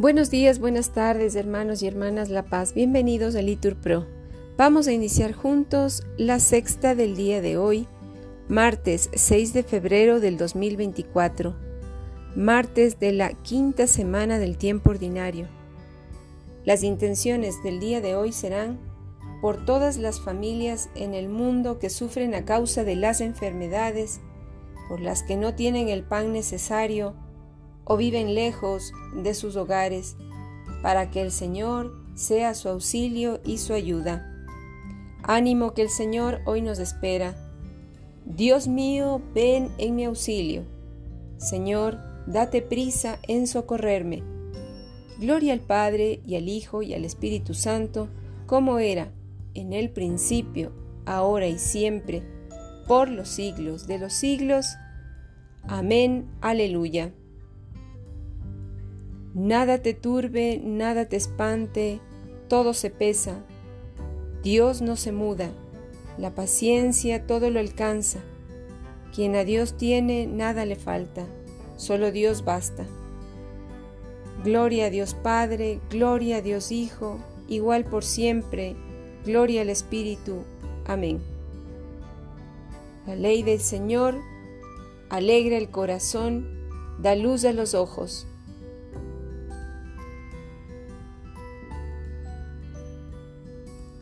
Buenos días, buenas tardes, hermanos y hermanas La Paz. Bienvenidos a Litur Pro. Vamos a iniciar juntos la sexta del día de hoy, martes 6 de febrero del 2024, martes de la quinta semana del tiempo ordinario. Las intenciones del día de hoy serán por todas las familias en el mundo que sufren a causa de las enfermedades, por las que no tienen el pan necesario, o viven lejos de sus hogares, para que el Señor sea su auxilio y su ayuda. Ánimo que el Señor hoy nos espera. Dios mío, ven en mi auxilio. Señor, date prisa en socorrerme. Gloria al Padre y al Hijo y al Espíritu Santo, como era en el principio, ahora y siempre, por los siglos de los siglos. Amén. Aleluya. Nada te turbe, nada te espante, todo se pesa. Dios no se muda, la paciencia todo lo alcanza. Quien a Dios tiene, nada le falta, solo Dios basta. Gloria a Dios Padre, gloria a Dios Hijo, igual por siempre, gloria al Espíritu. Amén. La ley del Señor alegra el corazón, da luz a los ojos.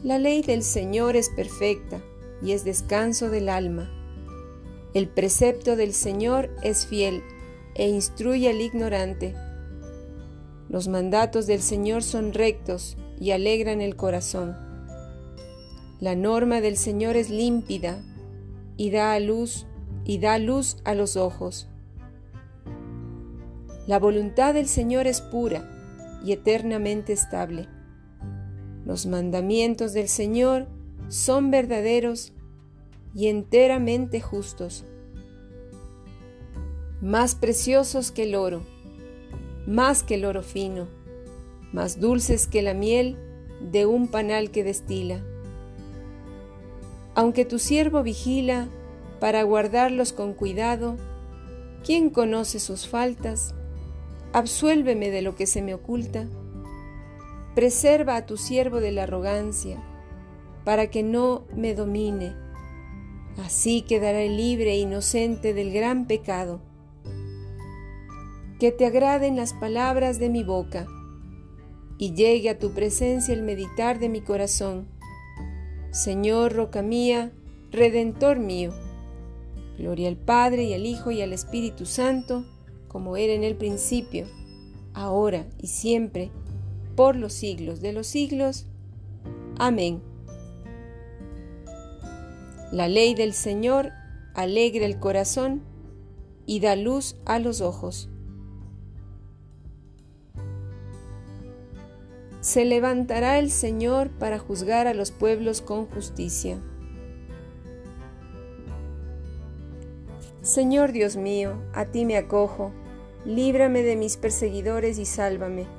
La ley del Señor es perfecta y es descanso del alma. El precepto del Señor es fiel e instruye al ignorante. Los mandatos del Señor son rectos y alegran el corazón. La norma del Señor es límpida y da a luz y da luz a los ojos. La voluntad del Señor es pura y eternamente estable. Los mandamientos del Señor son verdaderos y enteramente justos, más preciosos que el oro, más que el oro fino, más dulces que la miel de un panal que destila. Aunque tu siervo vigila para guardarlos con cuidado, ¿quién conoce sus faltas? Absuélveme de lo que se me oculta Preserva a tu siervo de la arrogancia, para que no me domine. Así quedaré libre e inocente del gran pecado. Que te agraden las palabras de mi boca, y llegue a tu presencia el meditar de mi corazón. Señor, roca mía, redentor mío. Gloria al Padre y al Hijo y al Espíritu Santo, como era en el principio, ahora y siempre, por los siglos de los siglos. Amén. La ley del Señor alegra el corazón y da luz a los ojos. Se levantará el Señor para juzgar a los pueblos con justicia. Señor Dios mío, a ti me acojo, líbrame de mis perseguidores y sálvame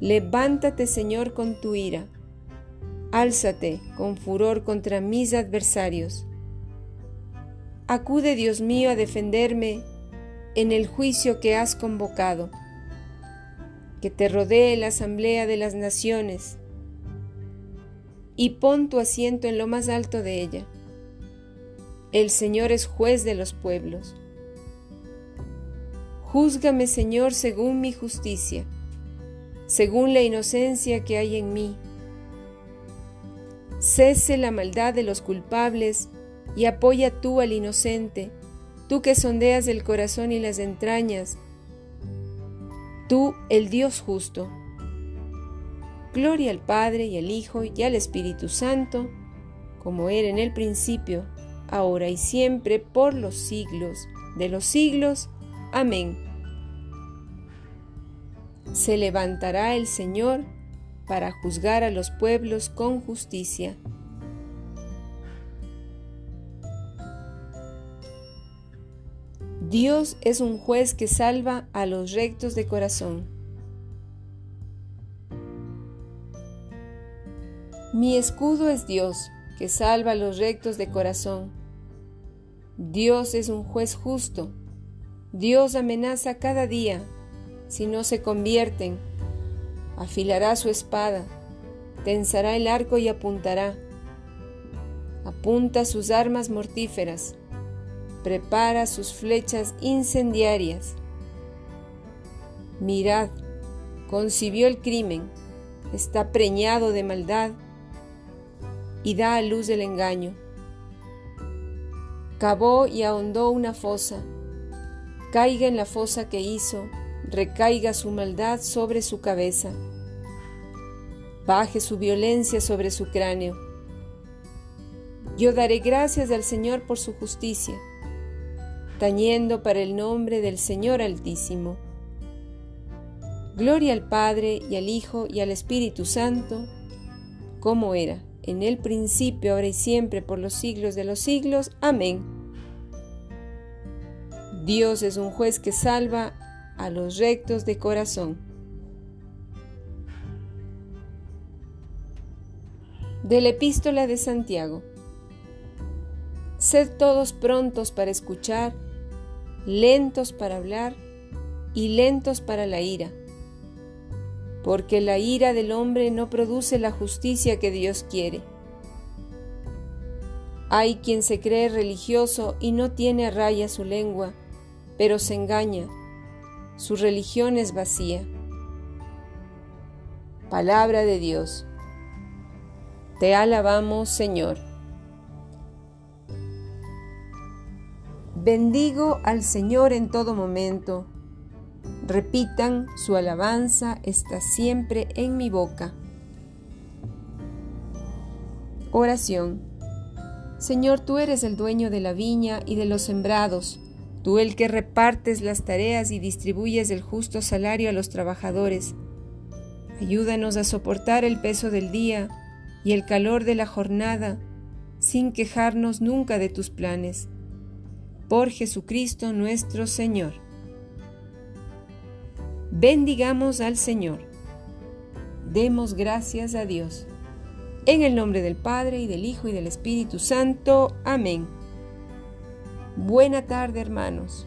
Levántate, Señor, con tu ira. Álzate con furor contra mis adversarios. Acude, Dios mío, a defenderme en el juicio que has convocado. Que te rodee la asamblea de las naciones y pon tu asiento en lo más alto de ella. El Señor es juez de los pueblos. Júzgame, Señor, según mi justicia según la inocencia que hay en mí. Cese la maldad de los culpables y apoya tú al inocente, tú que sondeas el corazón y las entrañas, tú el Dios justo. Gloria al Padre y al Hijo y al Espíritu Santo, como era en el principio, ahora y siempre, por los siglos de los siglos. Amén. Se levantará el Señor para juzgar a los pueblos con justicia. Dios es un juez que salva a los rectos de corazón. Mi escudo es Dios, que salva a los rectos de corazón. Dios es un juez justo. Dios amenaza cada día. Si no se convierten, afilará su espada, tensará el arco y apuntará. Apunta sus armas mortíferas, prepara sus flechas incendiarias. Mirad, concibió el crimen, está preñado de maldad y da a luz el engaño. Cavó y ahondó una fosa. Caiga en la fosa que hizo, recaiga su maldad sobre su cabeza. Baje su violencia sobre su cráneo. Yo daré gracias al Señor por su justicia, tañendo para el nombre del Señor Altísimo. Gloria al Padre y al Hijo y al Espíritu Santo, como era en el principio, ahora y siempre, por los siglos de los siglos. Amén. Dios es un juez que salva a los rectos de corazón. De la epístola de Santiago. Sed todos prontos para escuchar, lentos para hablar y lentos para la ira porque la ira del hombre no produce la justicia que Dios quiere. Hay quien se cree religioso y no tiene a raya su lengua, pero se engaña. Su religión es vacía. Palabra de Dios. Te alabamos, Señor. Bendigo al Señor en todo momento Repitan, su alabanza está siempre en mi boca. Oración. Señor, tú eres el dueño de la viña y de los sembrados, tú el que repartes las tareas y distribuyes el justo salario a los trabajadores. Ayúdanos a soportar el peso del día y el calor de la jornada sin quejarnos nunca de tus planes. Por Jesucristo nuestro Señor. Bendigamos al Señor. Demos gracias a Dios. En el nombre del Padre y del Hijo y del Espíritu Santo. Amén. Buena tarde, hermanos.